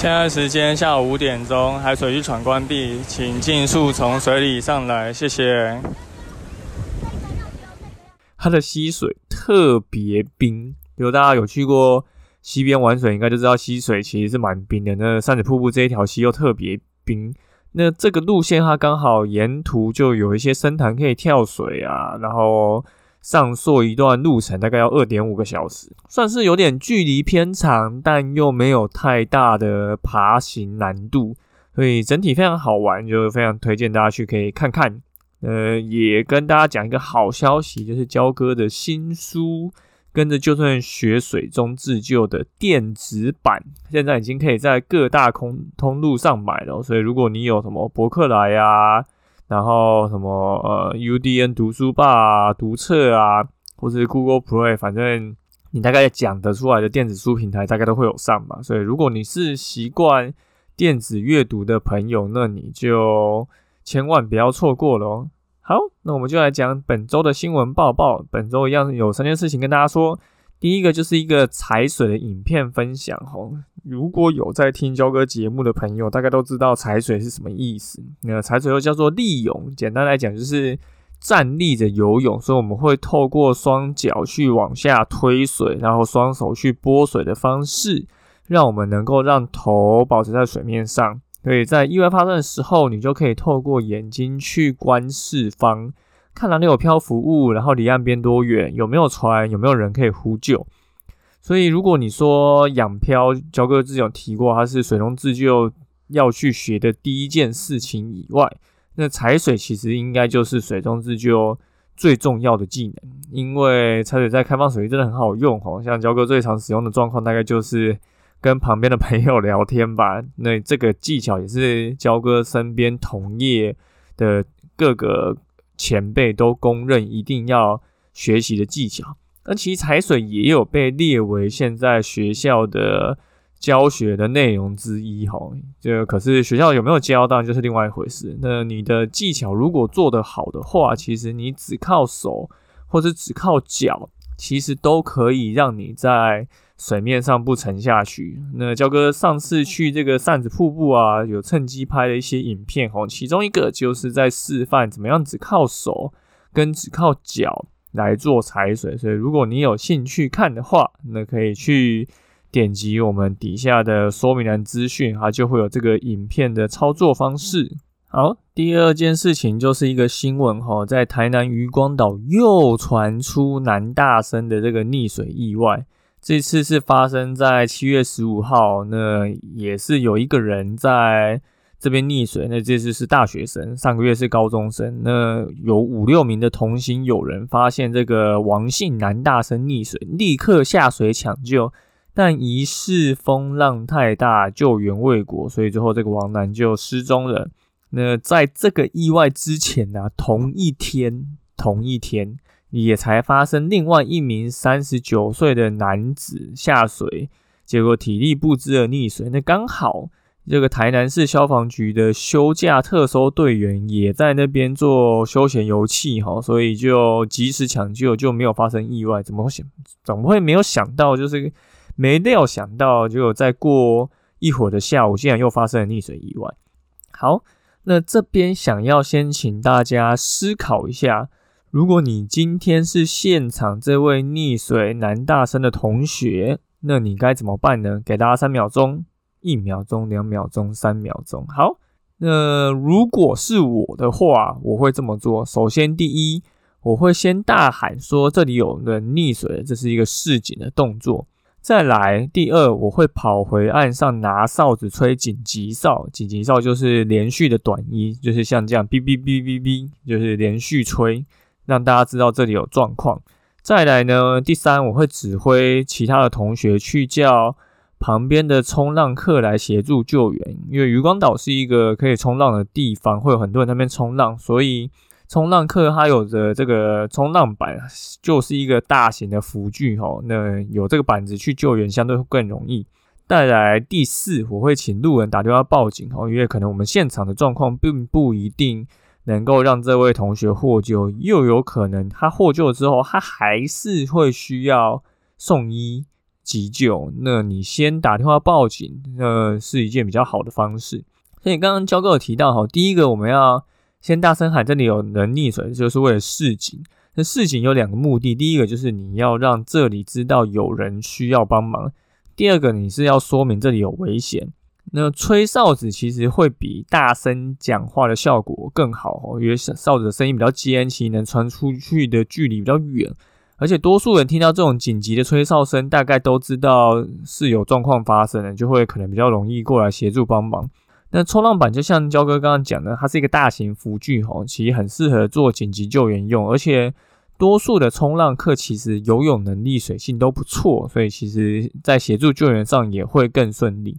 现在时间下午五点钟，海水浴场关闭，请尽速从水里上来，谢谢。它的溪水特别冰，如大家有去过溪边玩水，应该就知道溪水其实是蛮冰的。那扇子瀑布这一条溪又特别冰，那这个路线它刚好沿途就有一些深潭可以跳水啊，然后。上溯一段路程大概要二点五个小时，算是有点距离偏长，但又没有太大的爬行难度，所以整体非常好玩，就非常推荐大家去可以看看。呃，也跟大家讲一个好消息，就是焦哥的新书《跟着就算学水中自救》的电子版，现在已经可以在各大空通路上买了。所以如果你有什么博客来呀，然后什么呃，UDN 读书吧、读册啊，或是 Google Play，反正你大概讲得出来的电子书平台，大概都会有上吧。所以如果你是习惯电子阅读的朋友，那你就千万不要错过了哦。好，那我们就来讲本周的新闻报报。本周一样有三件事情跟大家说。第一个就是一个踩水的影片分享吼，如果有在听焦哥节目的朋友，大概都知道踩水是什么意思。那踩水又叫做立泳，简单来讲就是站立着游泳，所以我们会透过双脚去往下推水，然后双手去拨水的方式，让我们能够让头保持在水面上。所以在意外发生的时候，你就可以透过眼睛去观四方。看哪里有漂浮物，然后离岸边多远，有没有船，有没有人可以呼救。所以，如果你说仰漂，焦哥之前有提过，它是水中自救要去学的第一件事情以外，那踩水其实应该就是水中自救最重要的技能。因为踩水在开放水域真的很好用哦，像焦哥最常使用的状况，大概就是跟旁边的朋友聊天吧。那这个技巧也是焦哥身边同业的各个。前辈都公认一定要学习的技巧，那其实踩水也有被列为现在学校的教学的内容之一哈。这可是学校有没有教，当然就是另外一回事。那你的技巧如果做得好的话，其实你只靠手或者只靠脚，其实都可以让你在。水面上不沉下去。那焦哥上次去这个扇子瀑布啊，有趁机拍了一些影片哦。其中一个就是在示范怎么样只靠手跟只靠脚来做踩水。所以如果你有兴趣看的话，那可以去点击我们底下的说明栏资讯，它就会有这个影片的操作方式。好，第二件事情就是一个新闻哈，在台南渔光岛又传出男大生的这个溺水意外。这次是发生在七月十五号，那也是有一个人在这边溺水。那这次是大学生，上个月是高中生。那有五六名的同行友人发现这个王姓男大生溺水，立刻下水抢救，但疑似风浪太大，救援未果，所以最后这个王男就失踪了。那在这个意外之前呢，同一天，同一天。也才发生另外一名三十九岁的男子下水，结果体力不支而溺水。那刚好这个台南市消防局的休假特搜队员也在那边做休闲游憩哈，所以就及时抢救，就没有发生意外。怎么会想？怎么会没有想到？就是没料想到，就在过一会儿的下午，竟然又发生了溺水意外。好，那这边想要先请大家思考一下。如果你今天是现场这位溺水男大生的同学，那你该怎么办呢？给大家三秒钟，一秒钟、两秒钟、三秒钟。好，那如果是我的话，我会这么做。首先，第一，我会先大喊说这里有人溺水了，这是一个示警的动作。再来，第二，我会跑回岸上拿哨子吹紧急哨。紧急哨就是连续的短音，就是像这样哔哔哔哔哔，就是连续吹。让大家知道这里有状况。再来呢，第三，我会指挥其他的同学去叫旁边的冲浪客来协助救援，因为渔光岛是一个可以冲浪的地方，会有很多人在那边冲浪，所以冲浪客他有着这个冲浪板，就是一个大型的浮具吼，那有这个板子去救援相对会更容易。再来第四，我会请路人打电话报警吼，因为可能我们现场的状况并不一定能够让这位同学获救，又有可能他获救之后，他还是会需要送医。急救，那你先打电话报警，那是一件比较好的方式。所以刚刚焦哥有提到哈，第一个我们要先大声喊这里有人溺水，就是为了示警。那示警有两个目的，第一个就是你要让这里知道有人需要帮忙，第二个你是要说明这里有危险。那吹哨子其实会比大声讲话的效果更好哦，因为哨子的声音比较尖，其实能传出去的距离比较远。而且多数人听到这种紧急的吹哨声，大概都知道是有状况发生了，就会可能比较容易过来协助帮忙。那冲浪板就像焦哥刚刚讲的，它是一个大型浮具哦，其实很适合做紧急救援用。而且多数的冲浪客其实游泳能力、水性都不错，所以其实在协助救援上也会更顺利。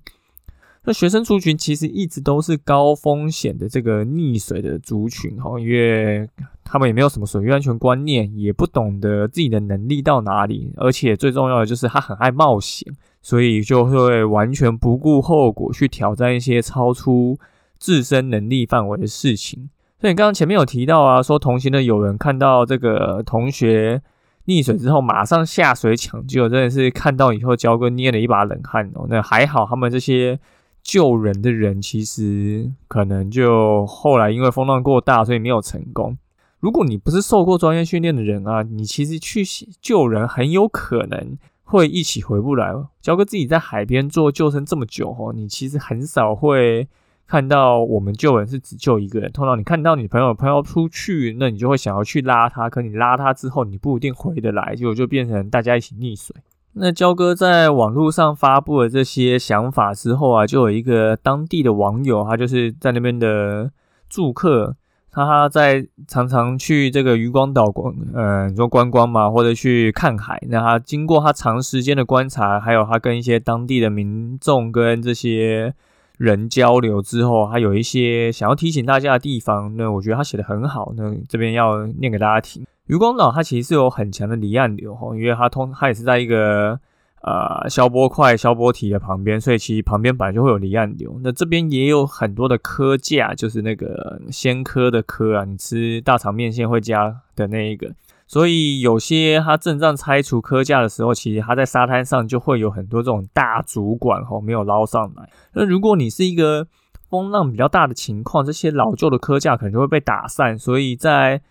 那学生族群其实一直都是高风险的这个溺水的族群哈，因为他们也没有什么水域安全观念，也不懂得自己的能力到哪里，而且最重要的就是他很爱冒险，所以就会完全不顾后果去挑战一些超出自身能力范围的事情。所以你刚刚前面有提到啊，说同行的友人看到这个同学溺水之后马上下水抢救，真的是看到以后焦哥捏了一把冷汗哦。那还好他们这些。救人的人其实可能就后来因为风浪过大，所以没有成功。如果你不是受过专业训练的人啊，你其实去救人很有可能会一起回不来。焦哥自己在海边做救生这么久哦，你其实很少会看到我们救人是只救一个人。通常你看到你朋友朋友出去，那你就会想要去拉他，可你拉他之后，你不一定回得来，结果就变成大家一起溺水。那焦哥在网络上发布了这些想法之后啊，就有一个当地的网友，他就是在那边的住客，他在常常去这个渔光岛观，呃，你说观光嘛，或者去看海。那他经过他长时间的观察，还有他跟一些当地的民众跟这些人交流之后，他有一些想要提醒大家的地方。那我觉得他写的很好，那这边要念给大家听。渔光岛它其实是有很强的离岸流哈，因为它通它也是在一个呃消波块、消波体的旁边，所以其实旁边本来就会有离岸流。那这边也有很多的科架，就是那个鲜科的科啊，你吃大肠面线会加的那一个。所以有些它正在拆除科架的时候，其实它在沙滩上就会有很多这种大主管哈，没有捞上来。那如果你是一个风浪比较大的情况，这些老旧的科架可能就会被打散，所以在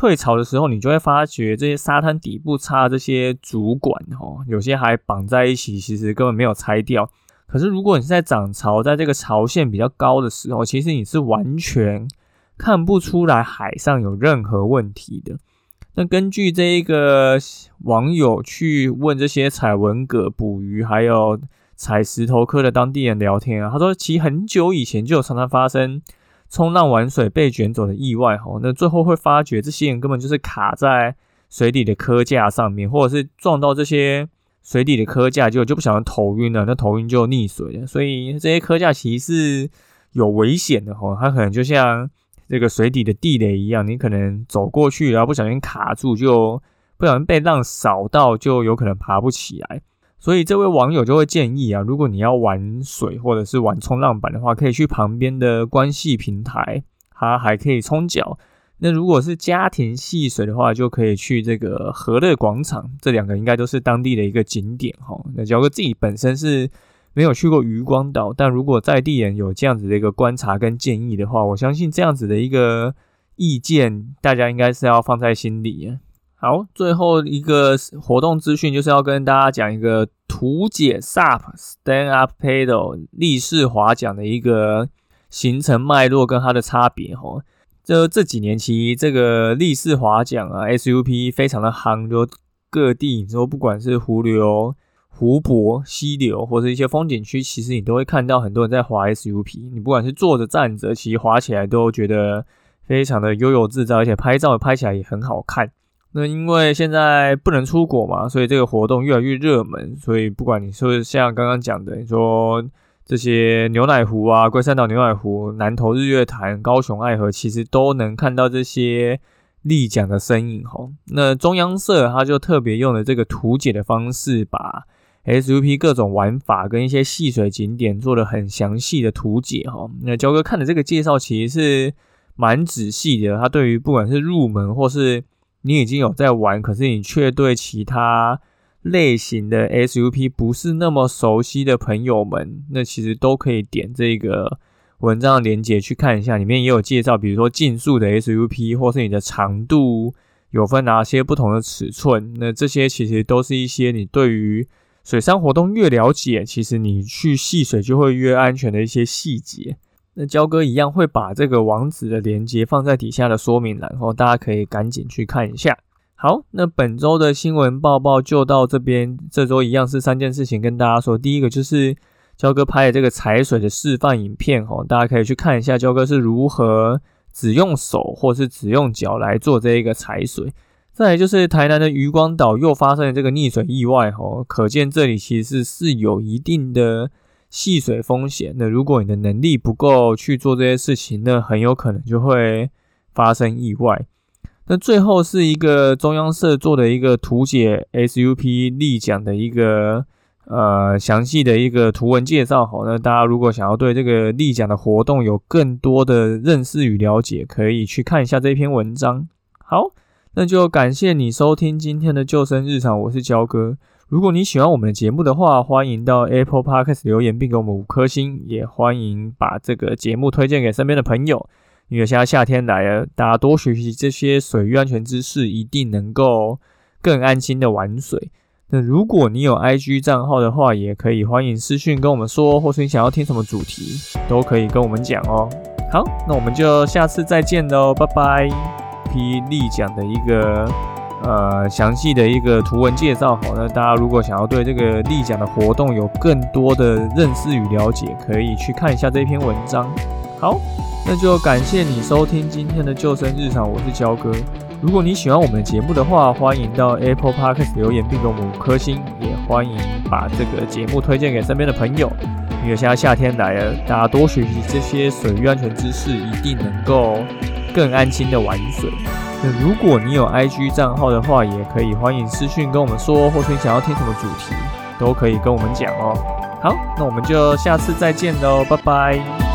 退潮的时候，你就会发觉这些沙滩底部插这些主管哦，有些还绑在一起，其实根本没有拆掉。可是如果你是在涨潮，在这个潮线比较高的时候，其实你是完全看不出来海上有任何问题的。那根据这一个网友去问这些采文蛤捕鱼，还有采石头科的当地人聊天啊，他说其实很久以前就有常常发生。冲浪玩水被卷走的意外，哈，那最后会发觉这些人根本就是卡在水底的科架上面，或者是撞到这些水底的科架，结果就不小心头晕了，那头晕就溺水了。所以这些科架其实是有危险的，哈，它可能就像这个水底的地雷一样，你可能走过去，然后不小心卡住，就不小心被浪扫到，就有可能爬不起来。所以这位网友就会建议啊，如果你要玩水或者是玩冲浪板的话，可以去旁边的关系平台，它还可以冲脚。那如果是家庭戏水的话，就可以去这个和乐广场，这两个应该都是当地的一个景点哈。那焦哥自己本身是没有去过渔光岛，但如果在地人有这样子的一个观察跟建议的话，我相信这样子的一个意见，大家应该是要放在心里。好，最后一个活动资讯就是要跟大家讲一个图解 SUP Stand Up Paddle 立式划桨的一个形成脉络跟它的差别哈。这这几年其实这个立式划桨啊 SUP 非常的夯，就各地你说不管是湖流、湖泊、溪流或者一些风景区，其实你都会看到很多人在划 SUP。你不管是坐着站着，其实划起来都觉得非常的悠游自在，而且拍照拍起来也很好看。那因为现在不能出国嘛，所以这个活动越来越热门。所以不管你说像刚刚讲的，你说这些牛奶湖啊、龟山岛牛奶湖、南投日月潭、高雄爱河，其实都能看到这些立桨的身影哈。那中央社它就特别用了这个图解的方式，把 SUP 各种玩法跟一些戏水景点做了很详细的图解哈。那焦哥看的这个介绍其实是。蛮仔细的，他对于不管是入门或是你已经有在玩，可是你却对其他类型的 SUP 不是那么熟悉的朋友们，那其实都可以点这个文章的链接去看一下，里面也有介绍，比如说竞速的 SUP 或是你的长度有分哪些不同的尺寸，那这些其实都是一些你对于水上活动越了解，其实你去戏水就会越安全的一些细节。那焦哥一样会把这个网址的连接放在底下的说明栏，后大家可以赶紧去看一下。好，那本周的新闻报报就到这边。这周一样是三件事情跟大家说。第一个就是焦哥拍的这个踩水的示范影片，哦，大家可以去看一下焦哥是如何只用手或是只用脚来做这一个踩水。再来就是台南的渔光岛又发生了这个溺水意外，哦，可见这里其实是有一定的。戏水风险，那如果你的能力不够去做这些事情，那很有可能就会发生意外。那最后是一个中央社做的一个图解 SUP 立桨的一个呃详细的一个图文介绍。好，那大家如果想要对这个立桨的活动有更多的认识与了解，可以去看一下这篇文章。好，那就感谢你收听今天的救生日常，我是焦哥。如果你喜欢我们的节目的话，欢迎到 Apple Podcast 留言并给我们五颗星，也欢迎把这个节目推荐给身边的朋友。因为现在夏天来了，大家多学习这些水域安全知识，一定能够更安心的玩水。那如果你有 IG 账号的话，也可以欢迎私讯跟我们说，或是你想要听什么主题，都可以跟我们讲哦。好，那我们就下次再见喽，拜拜。霹雳讲的一个。呃，详细的一个图文介绍，好，那大家如果想要对这个立桨的活动有更多的认识与了解，可以去看一下这篇文章。好，那就感谢你收听今天的救生日常，我是焦哥。如果你喜欢我们的节目的话，欢迎到 Apple Podcast 留言并给我们五颗星，也欢迎把这个节目推荐给身边的朋友。因为现在夏天来了，大家多学习这些水域安全知识，一定能够更安心的玩水。那如果你有 IG 账号的话，也可以欢迎私讯跟我们说，或者你想要听什么主题，都可以跟我们讲哦。好，那我们就下次再见喽，拜拜。